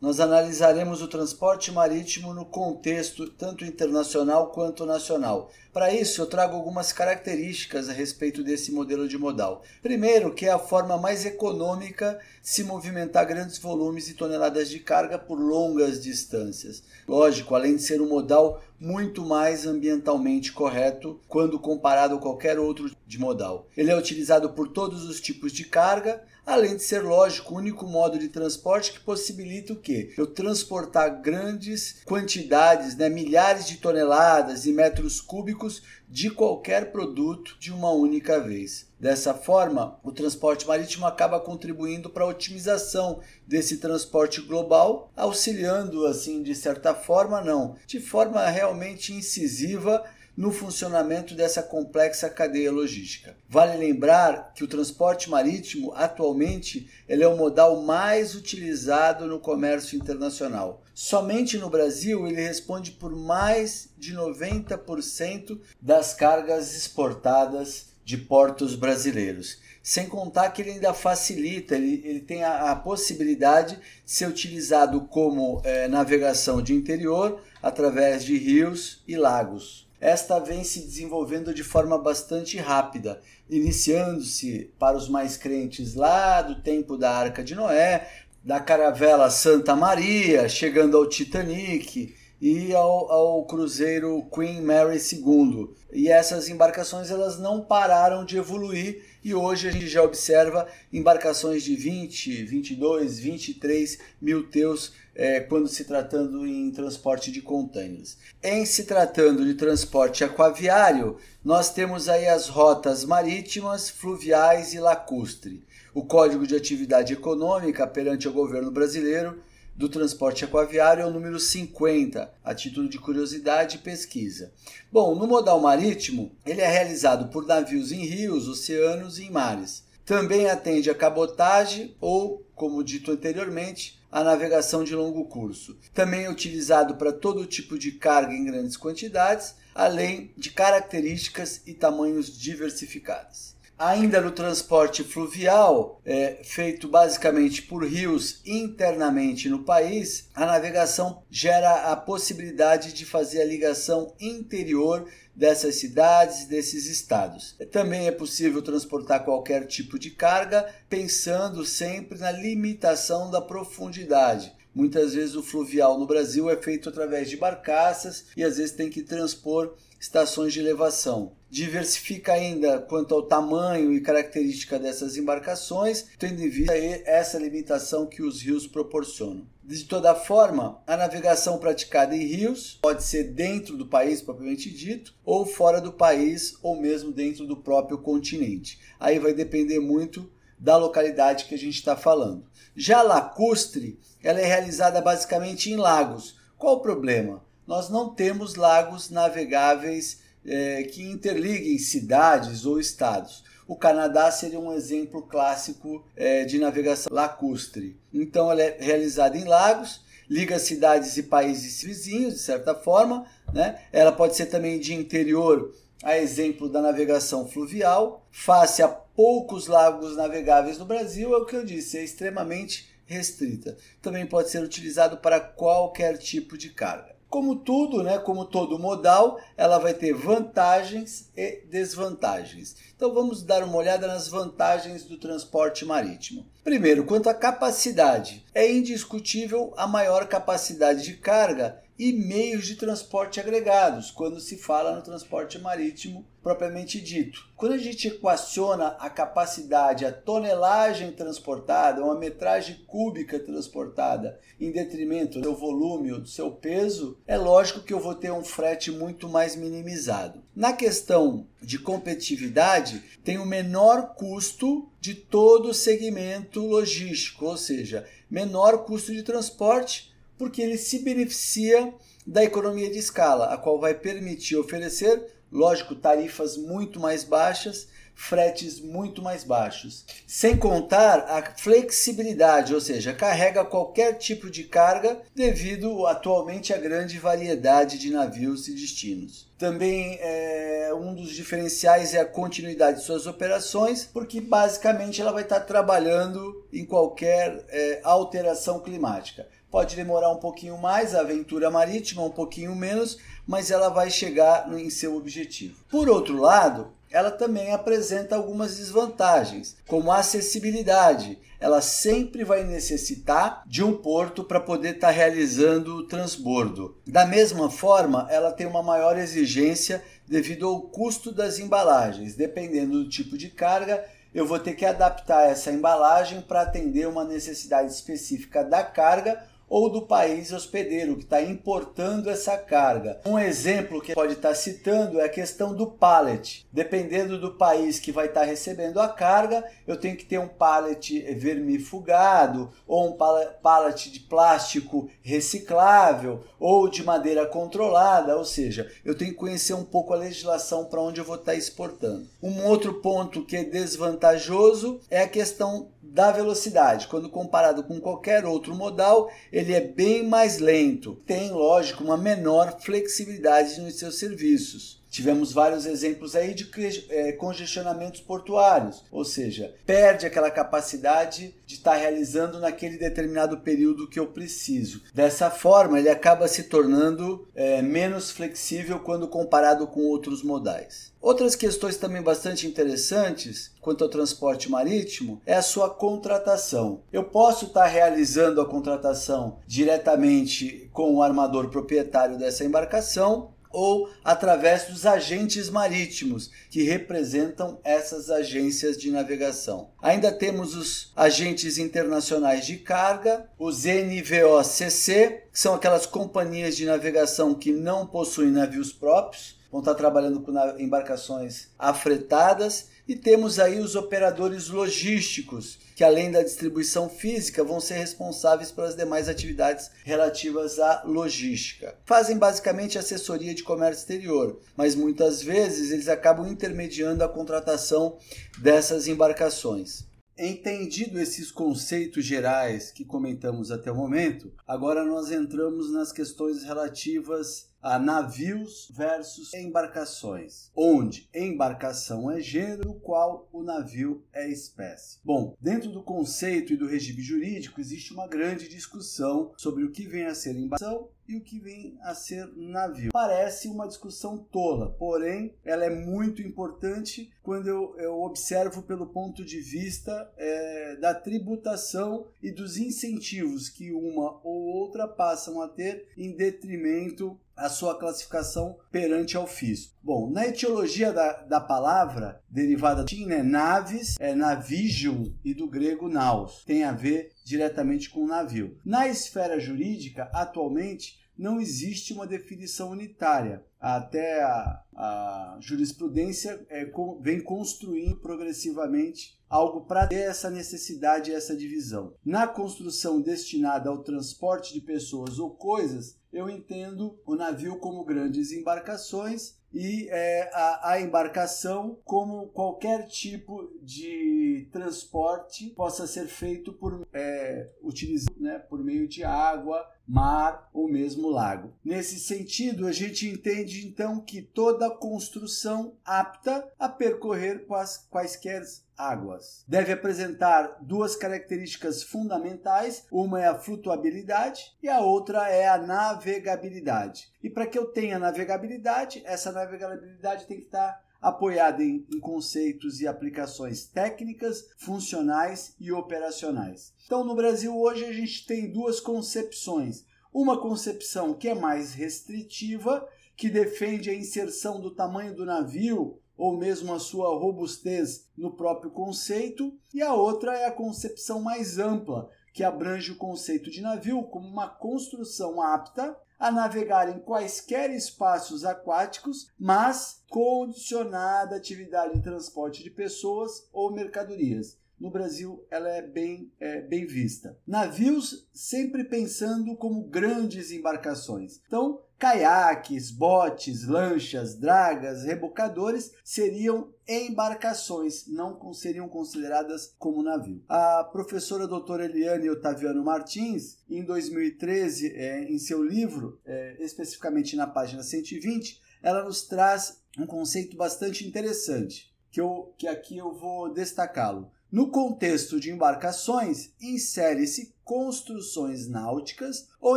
nós analisaremos o transporte marítimo no contexto tanto internacional quanto nacional. Para isso, eu trago algumas características a respeito desse modelo de modal. Primeiro, que é a forma mais econômica de se movimentar grandes volumes e toneladas de carga por longas distâncias. Lógico, além de ser um modal muito mais ambientalmente correto quando comparado a qualquer outro de modal. Ele é utilizado por todos os tipos de carga, além de ser, lógico, o único modo de transporte que possibilita o quê? Eu transportar grandes quantidades, né, milhares de toneladas e metros cúbicos de qualquer produto de uma única vez. Dessa forma, o transporte marítimo acaba contribuindo para a otimização desse transporte global, auxiliando assim de certa forma, não, de forma realmente incisiva no funcionamento dessa complexa cadeia logística. Vale lembrar que o transporte marítimo atualmente ele é o modal mais utilizado no comércio internacional. Somente no Brasil ele responde por mais de 90% das cargas exportadas de portos brasileiros. Sem contar que ele ainda facilita, ele, ele tem a, a possibilidade de ser utilizado como é, navegação de interior através de rios e lagos esta vem se desenvolvendo de forma bastante rápida, iniciando-se para os mais crentes lá do tempo da Arca de Noé, da caravela Santa Maria, chegando ao Titanic e ao, ao cruzeiro Queen Mary II. E essas embarcações elas não pararam de evoluir e hoje a gente já observa embarcações de 20, 22, 23 mil teus é, quando se tratando em transporte de contêineres. Em se tratando de transporte aquaviário, nós temos aí as rotas marítimas, fluviais e lacustre. O Código de Atividade Econômica perante o governo brasileiro do transporte aquaviário é o número 50, a título de curiosidade e pesquisa. Bom, no modal marítimo, ele é realizado por navios em rios, oceanos e em mares. Também atende a cabotagem ou, como dito anteriormente, a navegação de longo curso. Também é utilizado para todo tipo de carga em grandes quantidades, além de características e tamanhos diversificados. Ainda no transporte fluvial, é, feito basicamente por rios internamente no país, a navegação gera a possibilidade de fazer a ligação interior dessas cidades desses estados. Também é possível transportar qualquer tipo de carga, pensando sempre na limitação da profundidade. Muitas vezes o fluvial no Brasil é feito através de barcaças e às vezes tem que transpor estações de elevação. Diversifica ainda quanto ao tamanho e característica dessas embarcações, tendo em vista essa limitação que os rios proporcionam. De toda forma, a navegação praticada em rios pode ser dentro do país propriamente dito, ou fora do país, ou mesmo dentro do próprio continente. Aí vai depender muito da localidade que a gente está falando. Já a lacustre, ela é realizada basicamente em lagos. Qual o problema? nós não temos lagos navegáveis é, que interliguem cidades ou estados. O Canadá seria um exemplo clássico é, de navegação lacustre. Então, ela é realizada em lagos, liga cidades e países vizinhos, de certa forma. Né? Ela pode ser também de interior, a exemplo da navegação fluvial. Face a poucos lagos navegáveis no Brasil, é o que eu disse, é extremamente restrita. Também pode ser utilizado para qualquer tipo de carga. Como tudo, né, como todo modal, ela vai ter vantagens e desvantagens. Então vamos dar uma olhada nas vantagens do transporte marítimo. Primeiro, quanto à capacidade, é indiscutível a maior capacidade de carga e meios de transporte agregados, quando se fala no transporte marítimo propriamente dito. Quando a gente equaciona a capacidade, a tonelagem transportada, uma metragem cúbica transportada, em detrimento do volume ou do seu peso, é lógico que eu vou ter um frete muito mais minimizado. Na questão de competitividade, tem o menor custo de todo o segmento logístico, ou seja, menor custo de transporte porque ele se beneficia da economia de escala, a qual vai permitir oferecer Lógico, tarifas muito mais baixas, fretes muito mais baixos. Sem contar a flexibilidade, ou seja, carrega qualquer tipo de carga devido atualmente à grande variedade de navios e destinos. Também é, um dos diferenciais é a continuidade de suas operações, porque basicamente ela vai estar trabalhando em qualquer é, alteração climática. Pode demorar um pouquinho mais a aventura marítima, um pouquinho menos, mas ela vai chegar em seu objetivo. Por outro lado, ela também apresenta algumas desvantagens, como a acessibilidade. Ela sempre vai necessitar de um porto para poder estar tá realizando o transbordo. Da mesma forma, ela tem uma maior exigência devido ao custo das embalagens. Dependendo do tipo de carga, eu vou ter que adaptar essa embalagem para atender uma necessidade específica da carga ou do país hospedeiro que está importando essa carga. Um exemplo que pode estar tá citando é a questão do pallet. Dependendo do país que vai estar tá recebendo a carga, eu tenho que ter um pallet vermifugado ou um pallet de plástico reciclável ou de madeira controlada, ou seja, eu tenho que conhecer um pouco a legislação para onde eu vou estar tá exportando. Um outro ponto que é desvantajoso é a questão da velocidade. Quando comparado com qualquer outro modal, ele é bem mais lento. Tem, lógico, uma menor flexibilidade nos seus serviços. Tivemos vários exemplos aí de é, congestionamentos portuários, ou seja, perde aquela capacidade de estar tá realizando naquele determinado período que eu preciso. Dessa forma, ele acaba se tornando é, menos flexível quando comparado com outros modais. Outras questões também bastante interessantes quanto ao transporte marítimo é a sua contratação. Eu posso estar realizando a contratação diretamente com o armador proprietário dessa embarcação ou através dos agentes marítimos que representam essas agências de navegação. Ainda temos os agentes internacionais de carga, os NVOCC, que são aquelas companhias de navegação que não possuem navios próprios, vão estar trabalhando com embarcações afretadas e temos aí os operadores logísticos, que além da distribuição física vão ser responsáveis pelas demais atividades relativas à logística. Fazem basicamente assessoria de comércio exterior, mas muitas vezes eles acabam intermediando a contratação dessas embarcações. Entendido esses conceitos gerais que comentamos até o momento, agora nós entramos nas questões relativas a navios versus embarcações, onde embarcação é gênero, qual o navio é espécie. Bom, dentro do conceito e do regime jurídico existe uma grande discussão sobre o que vem a ser embarcação e o que vem a ser navio. Parece uma discussão tola, porém ela é muito importante quando eu, eu observo pelo ponto de vista é, da tributação e dos incentivos que uma ou outra passam a ter em detrimento a sua classificação perante ao fisco. Bom, na etiologia da, da palavra, derivada latim, né, naves, é navigium, e do grego naus, tem a ver diretamente com navio. Na esfera jurídica, atualmente, não existe uma definição unitária. Até a, a jurisprudência é, com, vem construindo progressivamente algo para ter essa necessidade essa divisão. Na construção destinada ao transporte de pessoas ou coisas, eu entendo o navio como grandes embarcações e é, a, a, embarcação como qualquer tipo de transporte possa ser feito por é, utilizando né, por meio de água, mar ou mesmo lago. Nesse sentido, a gente entende então que toda construção apta a percorrer quais, quaisquer águas. Deve apresentar duas características fundamentais: uma é a flutuabilidade e a outra é a navegabilidade. E para que eu tenha navegabilidade, essa navegabilidade tem que estar apoiada em, em, conceitos e aplicações técnicas, funcionais e operacionais. Então, no Brasil hoje a gente tem duas concepções. Uma concepção que é mais restritiva, que defende a inserção do tamanho do navio ou mesmo a sua robustez no próprio conceito, e a outra é a concepção mais ampla, que abrange o conceito de navio como uma construção apta a navegar em quaisquer espaços aquáticos, mas condicionada à atividade de transporte de pessoas ou mercadorias. No Brasil ela é bem, é, bem vista. Navios sempre pensando como grandes embarcações. Então, caiaques, botes, lanchas, dragas, rebocadores seriam embarcações, não seriam consideradas como navio. A professora doutora Eliane Otaviano Martins, em 2013, é, em seu livro, é, especificamente na página 120, ela nos traz um conceito bastante interessante, que, eu, que aqui eu vou destacá-lo. No contexto de embarcações, insere-se construções náuticas ou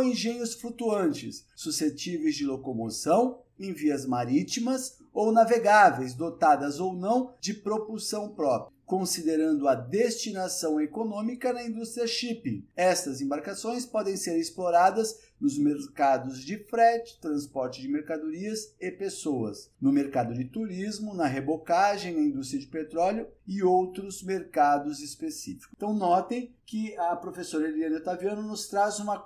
engenhos flutuantes, suscetíveis de locomoção em vias marítimas ou navegáveis, dotadas ou não de propulsão própria considerando a destinação econômica na indústria shipping. Estas embarcações podem ser exploradas nos mercados de frete, transporte de mercadorias e pessoas, no mercado de turismo, na rebocagem, na indústria de petróleo e outros mercados específicos. Então, notem que a professora Eliane Otaviano nos traz uma,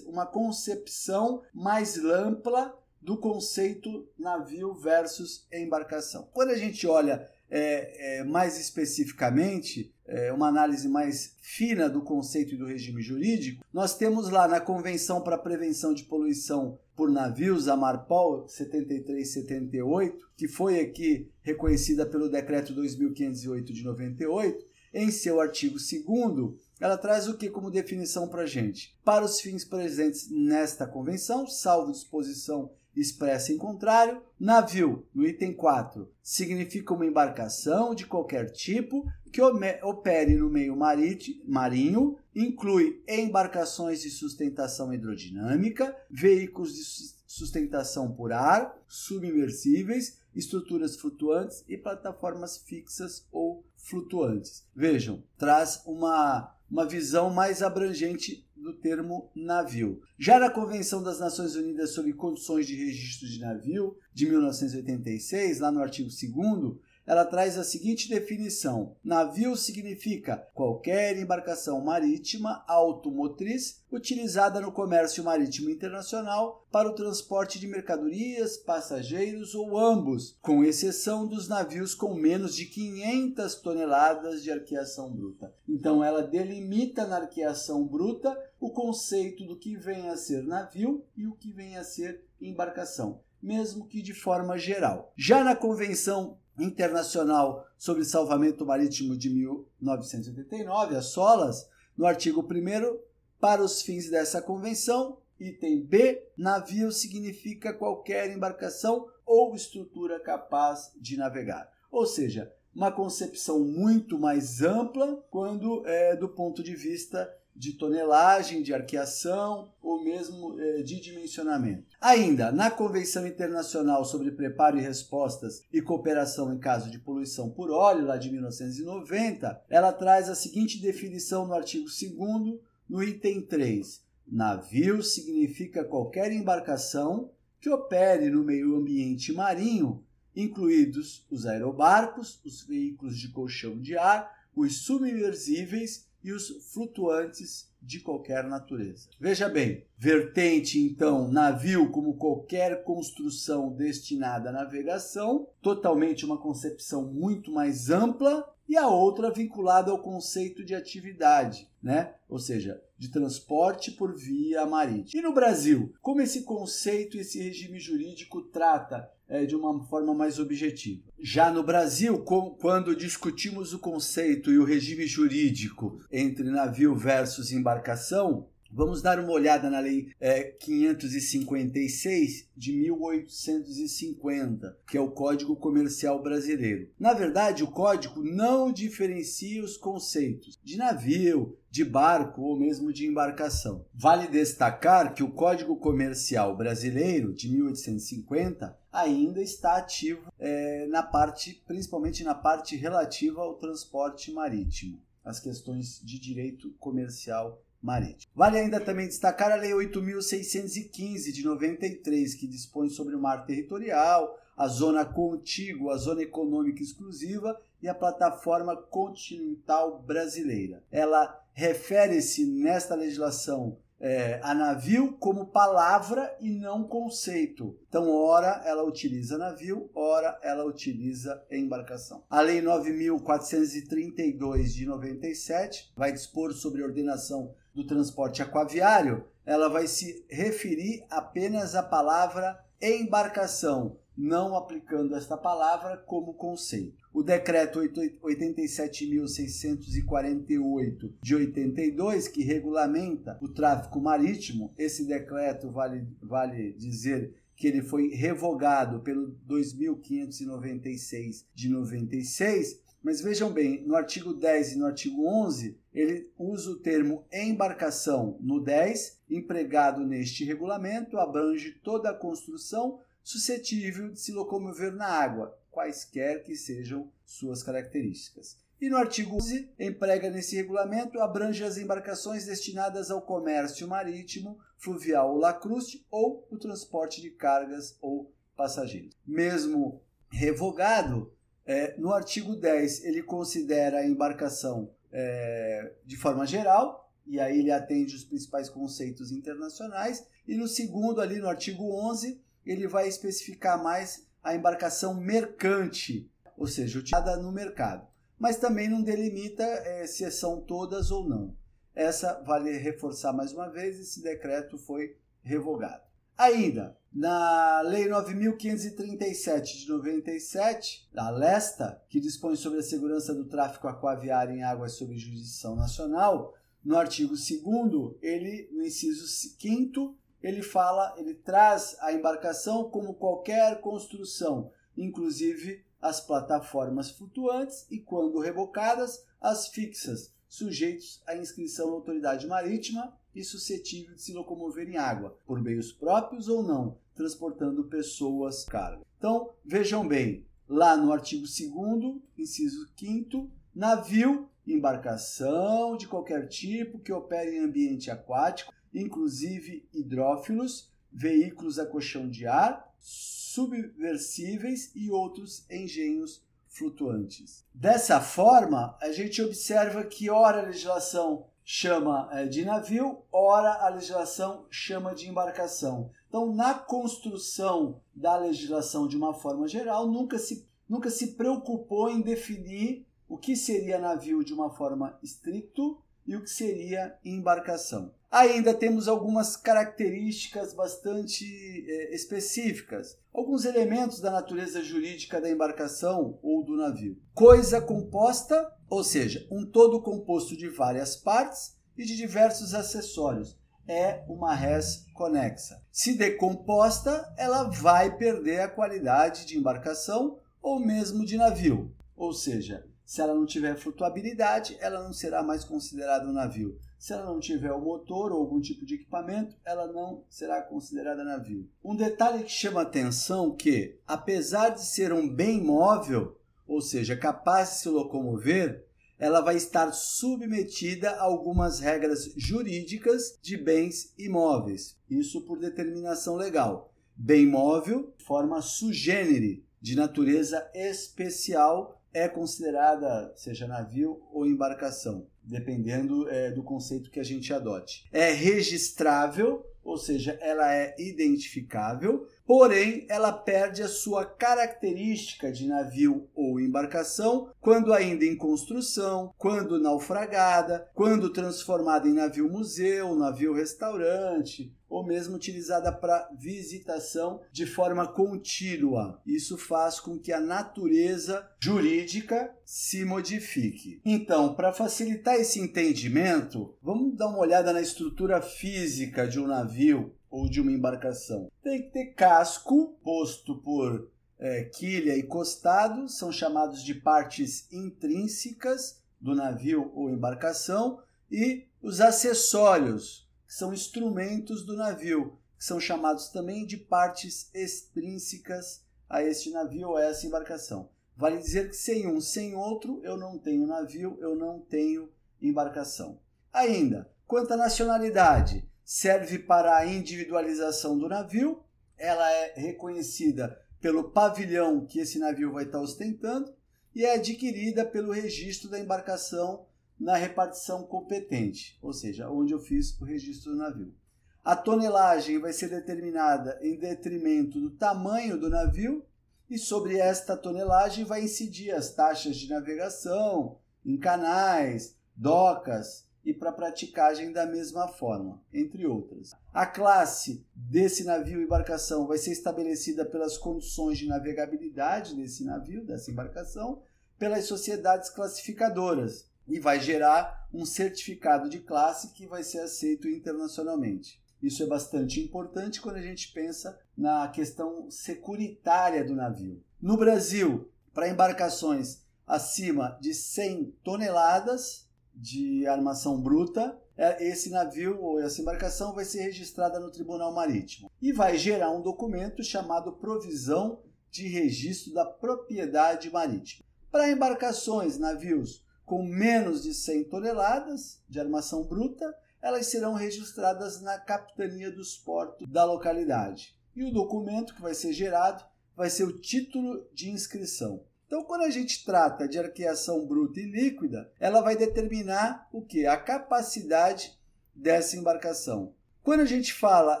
uma concepção mais ampla do conceito navio versus embarcação. Quando a gente olha é, é, mais especificamente, é, uma análise mais fina do conceito e do regime jurídico, nós temos lá na Convenção para a Prevenção de Poluição por Navios, a Marpol 7378, que foi aqui reconhecida pelo Decreto 2508 de 98, em seu artigo 2 ela traz o que como definição para gente? Para os fins presentes nesta convenção, salvo disposição expressa em contrário. Navio, no item 4, significa uma embarcação de qualquer tipo que opere no meio marinho, inclui embarcações de sustentação hidrodinâmica, veículos de sustentação por ar, submersíveis, estruturas flutuantes e plataformas fixas ou flutuantes. Vejam, traz uma, uma visão mais abrangente do termo navio. Já na Convenção das Nações Unidas sobre Condições de Registro de Navio, de 1986, lá no artigo 2 ela traz a seguinte definição: navio significa qualquer embarcação marítima automotriz utilizada no comércio marítimo internacional para o transporte de mercadorias, passageiros ou ambos, com exceção dos navios com menos de 500 toneladas de arqueação bruta. Então ela delimita na arqueação bruta o conceito do que vem a ser navio e o que vem a ser embarcação mesmo que de forma geral. Já na Convenção Internacional sobre Salvamento Marítimo de 1989, a SOLAS, no artigo 1 para os fins dessa convenção, item B, navio significa qualquer embarcação ou estrutura capaz de navegar. Ou seja, uma concepção muito mais ampla quando é do ponto de vista de tonelagem, de arqueação ou mesmo eh, de dimensionamento. Ainda, na Convenção Internacional sobre Preparo e Respostas e Cooperação em Caso de Poluição por Óleo, lá de 1990, ela traz a seguinte definição no artigo 2 no item 3. Navio significa qualquer embarcação que opere no meio ambiente marinho, incluídos os aerobarcos, os veículos de colchão de ar, os submersíveis e os flutuantes de qualquer natureza. Veja bem, vertente então navio como qualquer construção destinada à navegação, totalmente uma concepção muito mais ampla e a outra vinculada ao conceito de atividade, né? Ou seja, de transporte por via marítima. E no Brasil, como esse conceito, esse regime jurídico trata é, de uma forma mais objetiva? Já no Brasil, com, quando discutimos o conceito e o regime jurídico entre navio versus embarcação, Vamos dar uma olhada na Lei é, 556 de 1850, que é o Código Comercial Brasileiro. Na verdade, o código não diferencia os conceitos de navio, de barco ou mesmo de embarcação. Vale destacar que o Código Comercial Brasileiro de 1850 ainda está ativo é, na parte, principalmente na parte relativa ao transporte marítimo, as questões de direito comercial marítimo. Vale ainda também destacar a Lei 8.615 de 93, que dispõe sobre o mar territorial, a zona contígua, a zona econômica exclusiva e a plataforma continental brasileira. Ela refere-se nesta legislação é, a navio como palavra e não conceito. Então, ora ela utiliza navio, ora ela utiliza embarcação. A Lei 9.432 de 97 vai dispor sobre ordenação do transporte aquaviário. Ela vai se referir apenas à palavra embarcação, não aplicando esta palavra como conceito. O decreto 87.648 de 82, que regulamenta o tráfico marítimo, esse decreto vale, vale dizer que ele foi revogado pelo 2596 de 96, mas vejam bem, no artigo 10 e no artigo 11, ele usa o termo embarcação no 10, empregado neste regulamento, abrange toda a construção suscetível de se locomover na água, quaisquer que sejam suas características. E no artigo 11, emprega nesse regulamento, abrange as embarcações destinadas ao comércio marítimo, fluvial ou lacruste ou o transporte de cargas ou passageiros. Mesmo revogado, é, no artigo 10 ele considera a embarcação é, de forma geral, e aí ele atende os principais conceitos internacionais, e no segundo, ali no artigo 11, ele vai especificar mais a embarcação mercante, ou seja, utilizada no mercado. Mas também não delimita é, se são todas ou não. Essa vale reforçar mais uma vez, esse decreto foi revogado. Ainda, na Lei 9.537 de 97, da Lesta, que dispõe sobre a segurança do tráfico aquaviário em águas sob jurisdição nacional, no artigo 2 ele, no inciso 5 ele fala, ele traz a embarcação como qualquer construção, inclusive as plataformas flutuantes e, quando rebocadas, as fixas, sujeitos à inscrição na autoridade marítima e suscetível de se locomover em água, por meios próprios ou não, transportando pessoas, carga. Então, vejam bem, lá no artigo 2 inciso 5 navio, embarcação de qualquer tipo que opere em ambiente aquático, inclusive hidrófilos, veículos a colchão de ar, subversíveis e outros engenhos flutuantes. Dessa forma, a gente observa que ora a legislação chama é, de navio, ora a legislação chama de embarcação. Então, na construção da legislação de uma forma geral, nunca se, nunca se preocupou em definir o que seria navio de uma forma estricto e o que seria embarcação. Ainda temos algumas características bastante é, específicas, alguns elementos da natureza jurídica da embarcação ou do navio. Coisa composta, ou seja, um todo composto de várias partes e de diversos acessórios. É uma res conexa. Se decomposta, ela vai perder a qualidade de embarcação ou mesmo de navio. Ou seja, se ela não tiver flutuabilidade, ela não será mais considerada um navio. Se ela não tiver o motor ou algum tipo de equipamento, ela não será considerada navio. Um detalhe que chama atenção que, apesar de ser um bem móvel, ou seja, capaz de se locomover, ela vai estar submetida a algumas regras jurídicas de bens imóveis. Isso por determinação legal. Bem móvel, forma sugênere, de natureza especial é considerada, seja navio ou embarcação, dependendo é, do conceito que a gente adote. É registrável, ou seja, ela é identificável, porém ela perde a sua característica de navio ou embarcação quando ainda em construção, quando naufragada, quando transformada em navio museu, navio restaurante, ou mesmo utilizada para visitação de forma contínua. Isso faz com que a natureza jurídica se modifique. Então, para facilitar esse entendimento, vamos dar uma olhada na estrutura física de um navio ou de uma embarcação. Tem que ter casco posto por é, quilha e costado, são chamados de partes intrínsecas do navio ou embarcação, e os acessórios, que são instrumentos do navio, que são chamados também de partes extrínsecas a este navio ou a essa embarcação. Vale dizer que sem um, sem outro, eu não tenho navio, eu não tenho embarcação. Ainda, quanto à nacionalidade, serve para a individualização do navio, ela é reconhecida pelo pavilhão que esse navio vai estar ostentando e é adquirida pelo registro da embarcação na repartição competente, ou seja, onde eu fiz o registro do navio. A tonelagem vai ser determinada em detrimento do tamanho do navio e sobre esta tonelagem vai incidir as taxas de navegação em canais, docas e para praticagem da mesma forma, entre outras. A classe desse navio embarcação vai ser estabelecida pelas condições de navegabilidade desse navio, dessa embarcação, pelas sociedades classificadoras e vai gerar um certificado de classe que vai ser aceito internacionalmente. Isso é bastante importante quando a gente pensa na questão securitária do navio. No Brasil, para embarcações acima de 100 toneladas de armação bruta, é, esse navio ou essa embarcação vai ser registrada no Tribunal Marítimo e vai gerar um documento chamado Provisão de Registro da Propriedade Marítima. Para embarcações, navios com menos de 100 toneladas de armação bruta, elas serão registradas na capitania dos portos da localidade. E o documento que vai ser gerado vai ser o título de inscrição. Então, quando a gente trata de arqueação bruta e líquida, ela vai determinar o que? A capacidade dessa embarcação. Quando a gente fala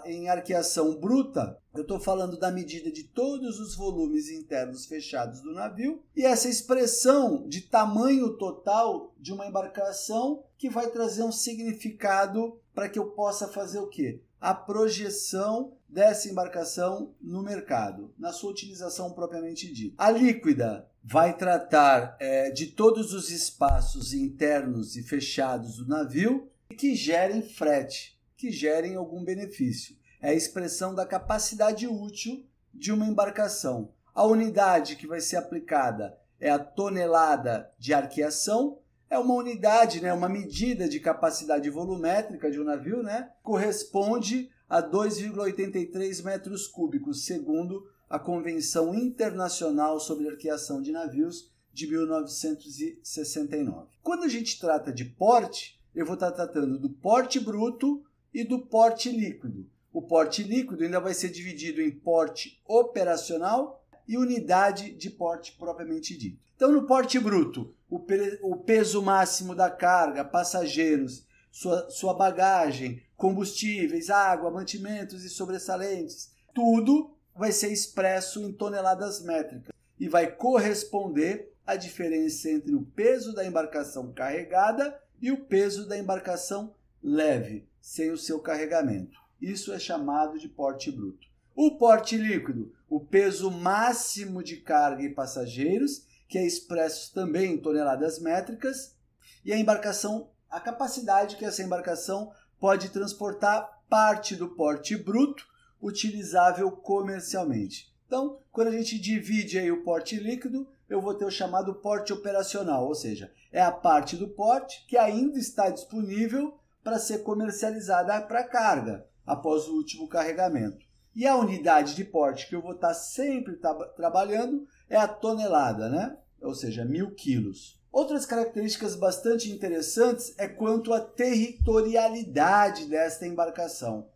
em arqueação bruta, eu estou falando da medida de todos os volumes internos fechados do navio e essa expressão de tamanho total de uma embarcação que vai trazer um significado para que eu possa fazer o quê? A projeção dessa embarcação no mercado, na sua utilização propriamente dita. A líquida vai tratar é, de todos os espaços internos e fechados do navio que gerem frete que gerem algum benefício. É a expressão da capacidade útil de uma embarcação. A unidade que vai ser aplicada é a tonelada de arqueação, é uma unidade, né, uma medida de capacidade volumétrica de um navio, né, corresponde a 2,83 metros cúbicos, segundo a Convenção Internacional sobre Arqueação de Navios de 1969. Quando a gente trata de porte, eu vou estar tratando do porte bruto e do porte líquido. O porte líquido ainda vai ser dividido em porte operacional e unidade de porte propriamente dito. Então, no porte bruto, o, o peso máximo da carga, passageiros, sua, sua bagagem, combustíveis, água, mantimentos e sobressalentes, tudo vai ser expresso em toneladas métricas e vai corresponder à diferença entre o peso da embarcação carregada e o peso da embarcação leve sem o seu carregamento. Isso é chamado de porte bruto. O porte líquido, o peso máximo de carga e passageiros, que é expresso também em toneladas métricas, e a embarcação, a capacidade que essa embarcação pode transportar parte do porte bruto utilizável comercialmente. Então, quando a gente divide aí o porte líquido, eu vou ter o chamado porte operacional, ou seja, é a parte do porte que ainda está disponível para ser comercializada para carga após o último carregamento. E a unidade de porte que eu vou estar tá sempre trabalhando é a tonelada, né? ou seja, mil quilos. Outras características bastante interessantes é quanto à territorialidade desta embarcação.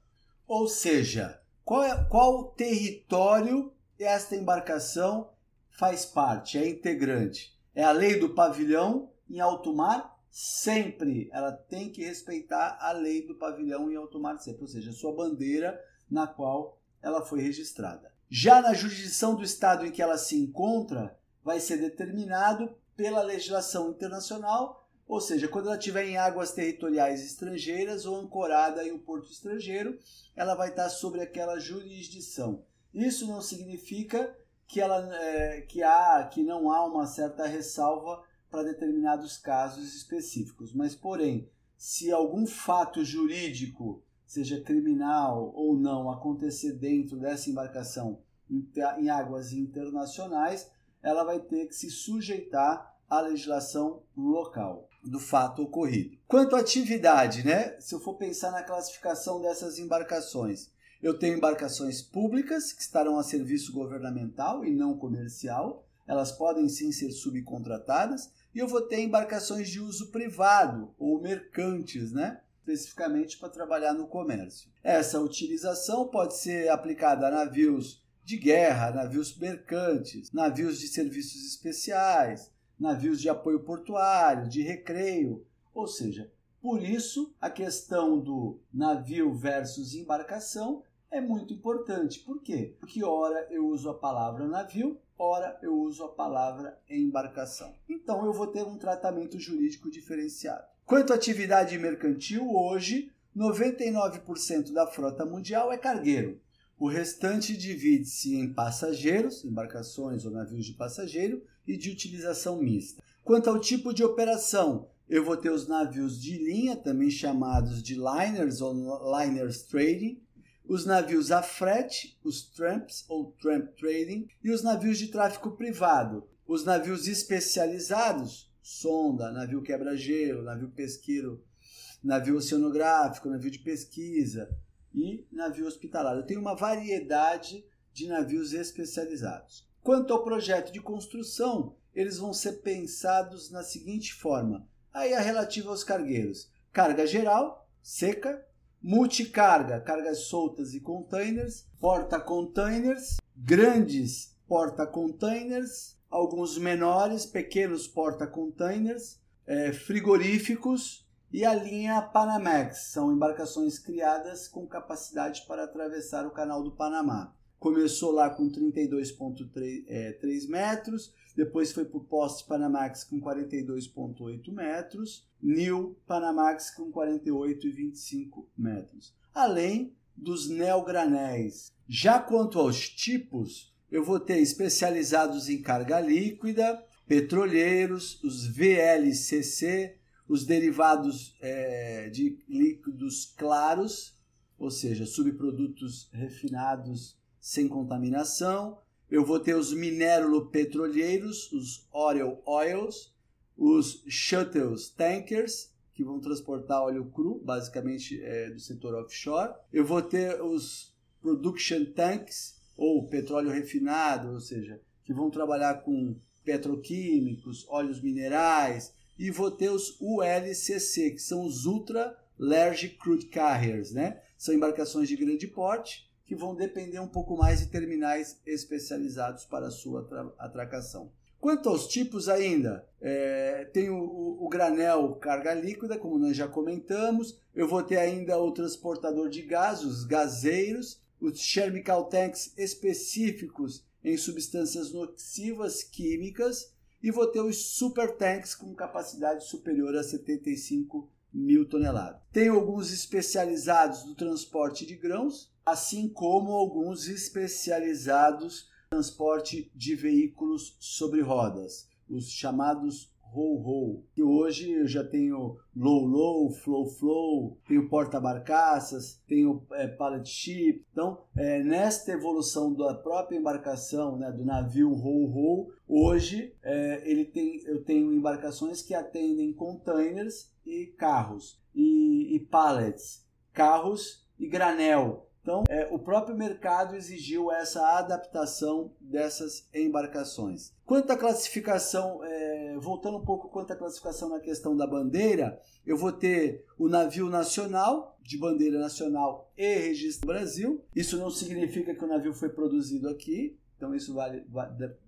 Ou seja, qual, é, qual território esta embarcação faz parte, é integrante? É a lei do pavilhão em alto mar sempre ela tem que respeitar a lei do pavilhão em alto mar sempre, ou seja, a sua bandeira na qual ela foi registrada. Já na jurisdição do estado em que ela se encontra, vai ser determinado pela legislação internacional, ou seja, quando ela estiver em águas territoriais estrangeiras ou ancorada em um porto estrangeiro, ela vai estar sobre aquela jurisdição. Isso não significa que, ela, é, que, há, que não há uma certa ressalva para determinados casos específicos. Mas, porém, se algum fato jurídico, seja criminal ou não, acontecer dentro dessa embarcação em águas internacionais, ela vai ter que se sujeitar à legislação local do fato ocorrido. Quanto à atividade, né? Se eu for pensar na classificação dessas embarcações, eu tenho embarcações públicas que estarão a serviço governamental e não comercial. Elas podem sim ser subcontratadas e eu vou ter embarcações de uso privado ou mercantes, né? Especificamente para trabalhar no comércio. Essa utilização pode ser aplicada a navios de guerra, navios mercantes, navios de serviços especiais, navios de apoio portuário, de recreio, ou seja, Por isso, a questão do navio versus embarcação é muito importante. Por quê? Porque ora eu uso a palavra navio, ora eu uso a palavra embarcação. Então eu vou ter um tratamento jurídico diferenciado. Quanto à atividade mercantil, hoje 99% da frota mundial é cargueiro. O restante divide-se em passageiros, embarcações ou navios de passageiro, e de utilização mista. Quanto ao tipo de operação, eu vou ter os navios de linha, também chamados de liners ou liners trading, os navios a frete, os tramps ou tramp trading, e os navios de tráfego privado. Os navios especializados, sonda, navio quebra-gelo, navio pesqueiro, navio oceanográfico, navio de pesquisa e navio hospitalar. Eu tenho uma variedade de navios especializados. Quanto ao projeto de construção, eles vão ser pensados na seguinte forma: aí a relativa aos cargueiros, carga geral, seca, multicarga, cargas soltas e containers, porta-containers, grandes porta-containers, alguns menores, pequenos porta-containers, é, frigoríficos e a linha Panamax, são embarcações criadas com capacidade para atravessar o canal do Panamá. Começou lá com 32,3 é, metros, depois foi para o poste Panamax com 42,8 metros, New Panamax com 48,25 metros, além dos neogranéis. Já quanto aos tipos, eu vou ter especializados em carga líquida, petroleiros, os VLCC, os derivados é, de líquidos claros, ou seja, subprodutos refinados sem contaminação. Eu vou ter os minérulo-petroleiros, os oil oils, os shuttles tankers, que vão transportar óleo cru, basicamente é, do setor offshore. Eu vou ter os production tanks, ou petróleo refinado, ou seja, que vão trabalhar com petroquímicos, óleos minerais, e vou ter os ULCC, que são os Ultra Large Crude Carriers, né? São embarcações de grande porte que vão depender um pouco mais de terminais especializados para sua atracação. Quanto aos tipos ainda, é, tem o, o, o, granel carga líquida, como nós já comentamos. Eu vou ter ainda o transportador de gás, os gaseiros, os chemical tanks específicos em substâncias nocivas químicas e vou ter os super tanks com capacidade superior a 75 mil toneladas. Tem alguns especializados no transporte de grãos, assim como alguns especializados transporte de veículos sobre rodas, os chamados roll-roll, que hoje eu já tenho low-low, flow-flow, tenho porta-barcaças, tenho é, pallet ship. Então, é, nesta evolução da própria embarcação, né, do navio roll-roll, hoje é, ele tem, eu tenho embarcações que atendem containers e carros, e, e pallets, carros e granel. Então, é, o próprio mercado exigiu essa adaptação dessas embarcações. Quanto à classificação, é, voltando um pouco quanto à classificação na questão da bandeira, eu vou ter o navio nacional, de bandeira nacional e registro Brasil. Isso não significa que o navio foi produzido aqui, então isso vale,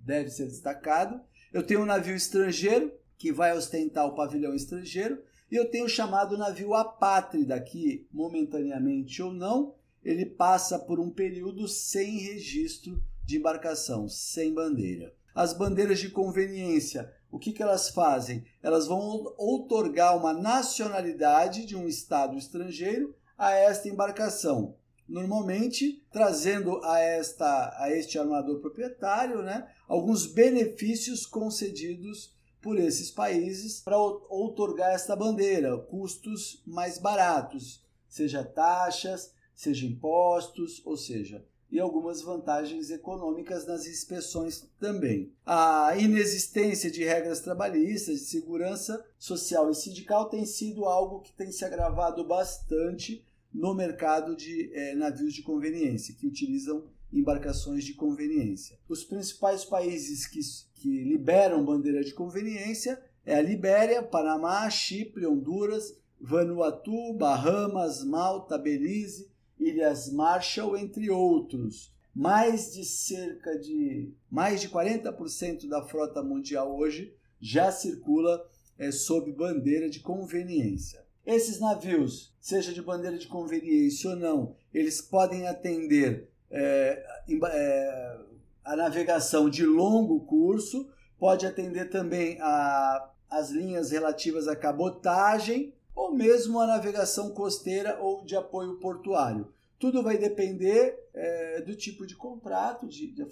deve ser destacado. Eu tenho um navio estrangeiro, que vai ostentar o pavilhão estrangeiro, e eu tenho o chamado navio apátrida, que momentaneamente ou não, ele passa por um período sem registro de embarcação, sem bandeira. As bandeiras de conveniência, o que, que elas fazem? Elas vão outorgar uma nacionalidade de um estado estrangeiro a esta embarcação. Normalmente trazendo a, esta, a este armador proprietário né, alguns benefícios concedidos por esses países para outorgar esta bandeira, custos mais baratos, seja taxas, seja impostos, ou seja, e algumas vantagens econômicas nas inspeções também. A inexistência de regras trabalhistas, de segurança social e sindical tem sido algo que tem se agravado bastante no mercado de é, navios de conveniência, que utilizam embarcações de conveniência. Os principais países que, que liberam bandeira de conveniência é a Libéria, Panamá, Chipre, Honduras, Vanuatu, Bahamas, Malta, Belize, Ilhas Marshall, entre outros. Mais de cerca de mais de 40% da frota mundial hoje já circula é, sob bandeira de conveniência. Esses navios, seja de bandeira de conveniência ou não, eles podem atender é, é, a navegação de longo curso, pode atender também a, as linhas relativas à cabotagem ou mesmo a navegação costeira ou de apoio portuário. Tudo vai depender é, do tipo de contrato de, de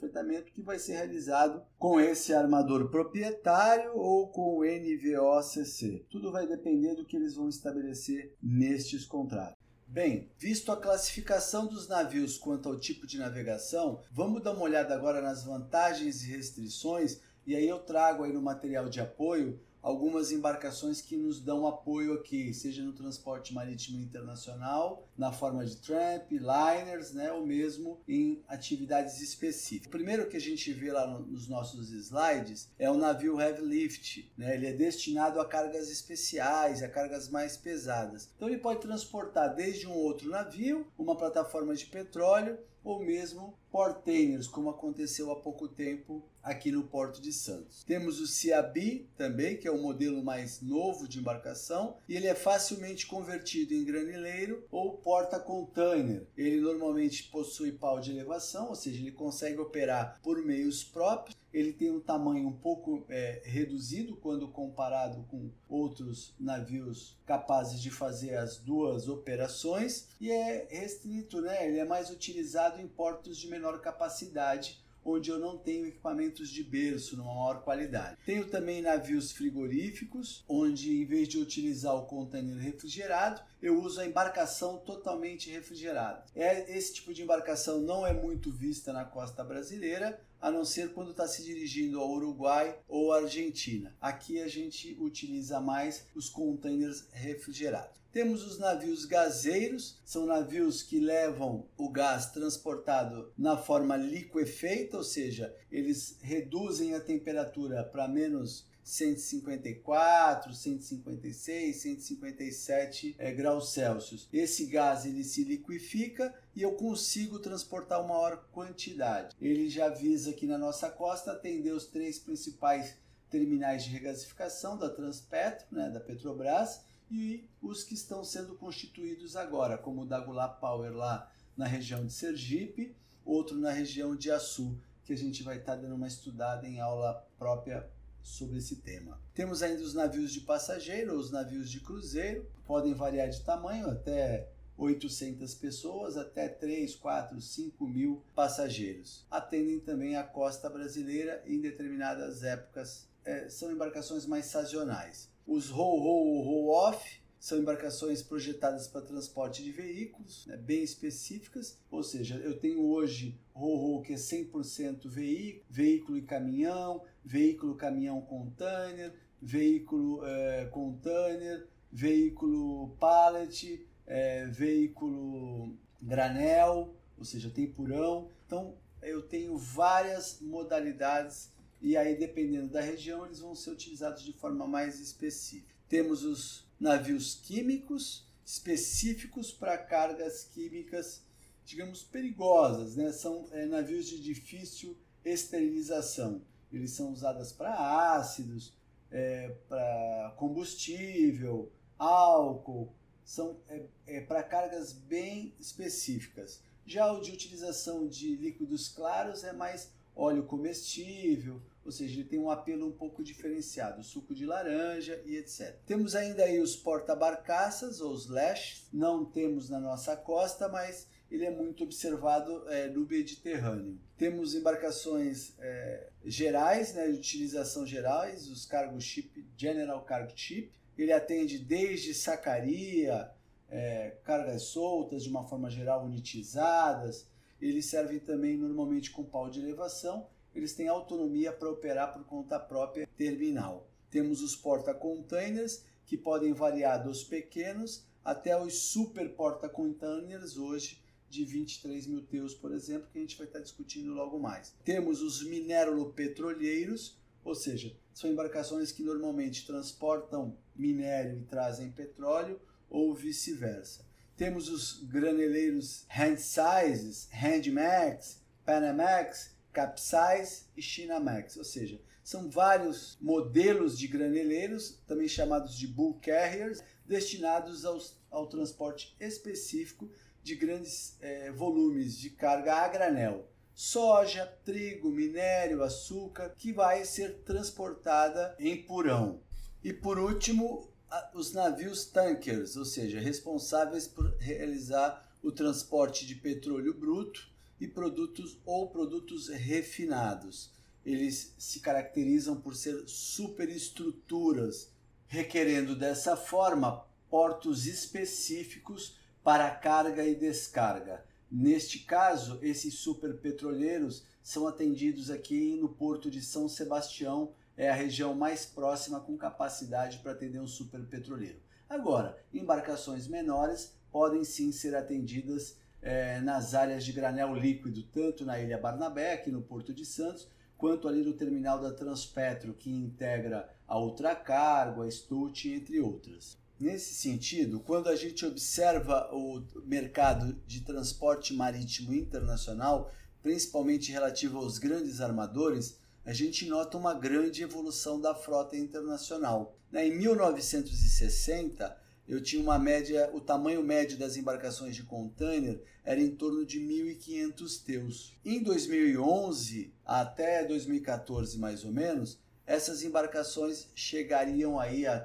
que vai ser realizado com esse armador proprietário ou com o NVOCC. Tudo vai depender do que eles vão estabelecer nestes contratos. Bem, visto a classificação dos navios quanto ao tipo de navegação, vamos dar uma olhada agora nas vantagens e restrições e aí eu trago aí no material de apoio algumas embarcações que nos dão apoio aqui, seja no transporte marítimo internacional, na forma de tramp, liners, né, ou mesmo em atividades específicas. O primeiro que a gente vê lá nos nossos slides é o navio heavy lift, né? Ele é destinado a cargas especiais, a cargas mais pesadas. Então ele pode transportar desde um outro navio, uma plataforma de petróleo ou mesmo portainers, como aconteceu há pouco tempo aqui no Porto de Santos. Temos o Ciabi também, que é o modelo mais novo de embarcação, e ele é facilmente convertido em granileiro ou porta-container. Ele normalmente possui pau de elevação, ou seja, ele consegue operar por meios próprios ele tem um tamanho um pouco é, reduzido quando comparado com outros navios capazes de fazer as duas operações e é restrito, né? Ele é mais utilizado em portos de menor capacidade onde eu não tenho equipamentos de berço numa maior qualidade. Tenho também navios frigoríficos, onde em vez de utilizar o container refrigerado, eu uso a embarcação totalmente refrigerada. É, esse tipo de embarcação não é muito vista na costa brasileira, a não ser quando está se dirigindo ao Uruguai ou Argentina. Aqui a gente utiliza mais os containers refrigerados. Temos os navios gaseiros, são navios que levam o gás transportado na forma liquefeita, ou seja, eles reduzem a temperatura para menos 154, 156, 157 é, graus Celsius. Esse gás ele se liquifica e eu consigo transportar uma maior quantidade. Ele já visa aqui na nossa costa atender os três principais terminais de regasificação da Transpetro, né, da Petrobras, e os que estão sendo constituídos agora, como o da Goulart Power lá na região de Sergipe, outro na região de Açu, que a gente vai estar dando uma estudada em aula própria sobre esse tema. Temos ainda os navios de passageiro, os navios de cruzeiro, podem variar de tamanho até 800 pessoas até 3, 4, 5 mil passageiros. Atendem também a costa brasileira em determinadas épocas. É, são embarcações mais sazonais. Os row-row row-off são embarcações projetadas para transporte de veículos, né, bem específicas, ou seja, eu tenho hoje RoRo que é 100% veículo, veículo e caminhão, veículo, caminhão, container, veículo, é, container, veículo pallet, é, veículo granel, ou seja, tempurão. Então, eu tenho várias modalidades e aí, dependendo da região, eles vão ser utilizados de forma mais específica. Temos os navios químicos específicos para cargas químicas, digamos, perigosas, né? São é, navios de difícil esterilização. Eles são usados para ácidos, é, para combustível, álcool, são é, é para cargas bem específicas. Já o de utilização de líquidos claros é mais óleo comestível, ou seja, ele tem um apelo um pouco diferenciado, suco de laranja e etc. Temos ainda aí os porta-barcaças, ou os lashes, não temos na nossa costa, mas ele é muito observado é, no Mediterrâneo. Temos embarcações é, gerais, né, de utilização gerais, os cargo ship, General Cargo Ship. Ele atende desde sacaria, é, cargas soltas de uma forma geral unitizadas. Eles servem também normalmente com pau de elevação eles têm autonomia para operar por conta própria terminal. Temos os porta-containers, que podem variar dos pequenos até os super porta-containers, hoje de 23 mil teus, por exemplo, que a gente vai estar discutindo logo mais. Temos os minérulo-petrolheiros, ou seja, são embarcações que normalmente transportam minério e trazem petróleo, ou vice-versa. Temos os graneleiros Handsizes, Handmax, Panamax, Capsize e Chinamax, ou seja, são vários modelos de graneleiros, também chamados de bull carriers, destinados ao transporte específico de grandes é, volumes de carga a granel. Soja, trigo, minério, açúcar, que vai ser transportada em purão. E por último, os navios tankers, ou seja, responsáveis por realizar o transporte de petróleo bruto e produtos ou produtos refinados. Eles se caracterizam por ser superestruturas, requerendo dessa forma portos específicos para carga e descarga. Neste caso, esses superpetroleiros são atendidos aqui no porto de São Sebastião, é a região mais próxima com capacidade para atender um superpetroleiro. Agora, embarcações menores podem sim ser atendidas é, nas áreas de granel líquido, tanto na Ilha Barnabé, aqui no Porto de Santos, quanto ali no terminal da Transpetro, que integra a Ultracargo, a Stut, entre outras. Nesse sentido, quando a gente observa o mercado de transporte marítimo internacional, principalmente relativo aos grandes armadores, a gente nota uma grande evolução da frota internacional. Em 1960, eu tinha uma média, o tamanho médio das embarcações de container era em torno de 1.500 teus. Em 2011 até 2014 mais ou menos, essas embarcações chegariam aí a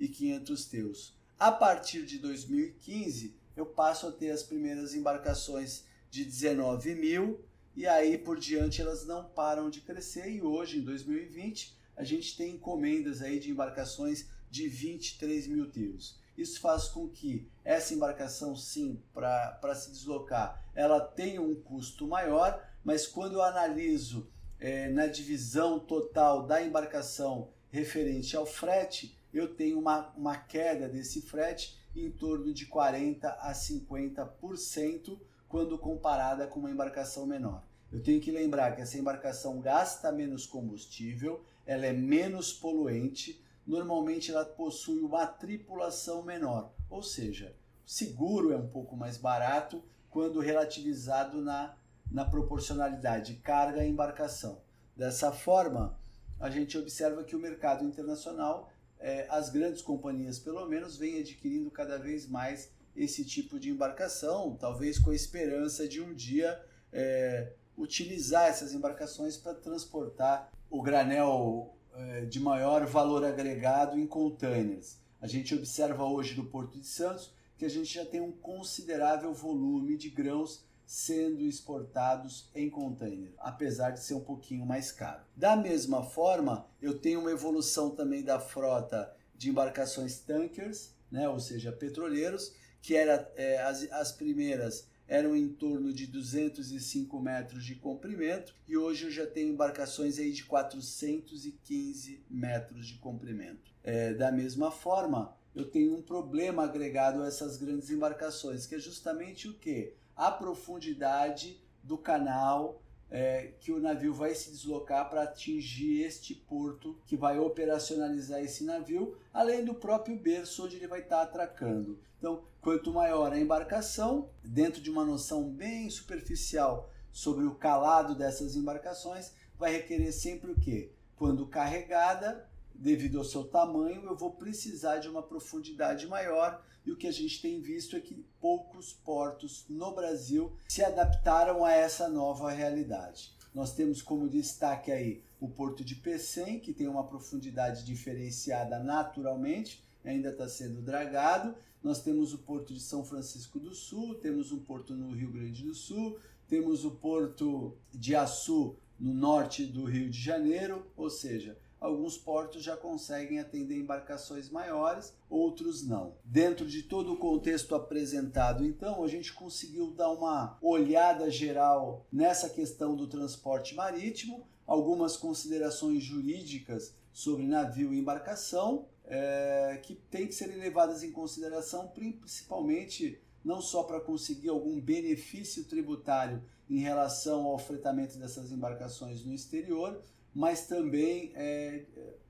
13.500 teus. A partir de 2015, eu passo a ter as primeiras embarcações de 19 mil e aí por diante elas não param de crescer e hoje, em 2020, a gente tem encomendas aí de embarcações de 23 mil tiros. Isso faz com que essa embarcação, sim, para se deslocar, ela tenha um custo maior, mas quando eu analiso é, na divisão total da embarcação referente ao frete, eu tenho uma, uma queda desse frete em torno de 40% a 50% quando comparada com uma embarcação menor. Eu tenho que lembrar que essa embarcação gasta menos combustível, ela é menos poluente, normalmente ela possui uma tripulação menor, ou seja, o seguro é um pouco mais barato quando relativizado na, na proporcionalidade carga e embarcação. Dessa forma, a gente observa que o mercado internacional, é, as grandes companhias pelo menos, vêm adquirindo cada vez mais esse tipo de embarcação, talvez com a esperança de um dia é, utilizar essas embarcações para transportar o granel é, de maior valor agregado em containers. A gente observa hoje no Porto de Santos que a gente já tem um considerável volume de grãos sendo exportados em container, apesar de ser um pouquinho mais caro. Da mesma forma, eu tenho uma evolução também da frota de embarcações tankers, né, ou seja, petroleiros, que era é, as, as primeiras eram em torno de 205 metros de comprimento e hoje eu já tenho embarcações aí de 415 metros de comprimento. É, da mesma forma, eu tenho um problema agregado a essas grandes embarcações, que é justamente o que? A profundidade do canal é, que o navio vai se deslocar para atingir este porto que vai operacionalizar esse navio, além do próprio berço onde ele vai estar tá atracando. Então, quanto maior a embarcação, dentro de uma noção bem superficial sobre o calado dessas embarcações, vai requerer sempre o que? Quando carregada, devido ao seu tamanho, eu vou precisar de uma profundidade maior. E o que a gente tem visto é que poucos portos no Brasil se adaptaram a essa nova realidade. Nós temos como destaque aí o porto de Pecém, que tem uma profundidade diferenciada naturalmente, ainda está sendo dragado. Nós temos o porto de São Francisco do Sul, temos um porto no Rio Grande do Sul, temos o porto de Açu no norte do Rio de Janeiro, ou seja, alguns portos já conseguem atender embarcações maiores, outros não. Dentro de todo o contexto apresentado, então, a gente conseguiu dar uma olhada geral nessa questão do transporte marítimo, algumas considerações jurídicas sobre navio e embarcação, é, que tem que serem levadas em consideração principalmente não só para conseguir algum benefício tributário em relação ao fretamento dessas embarcações no exterior, mas também é,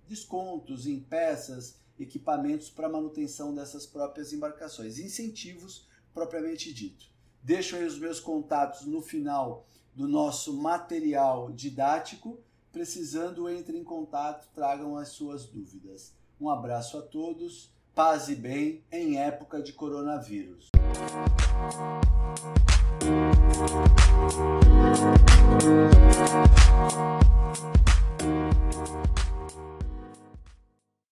descontos em peças, equipamentos para manutenção dessas próprias embarcações, incentivos propriamente dito. Deixo aí os meus contatos no final do nosso material didático. Precisando, entre em contato, tragam as suas dúvidas. Um abraço a todos paz e bem em época de coronavírus. Música Thank you.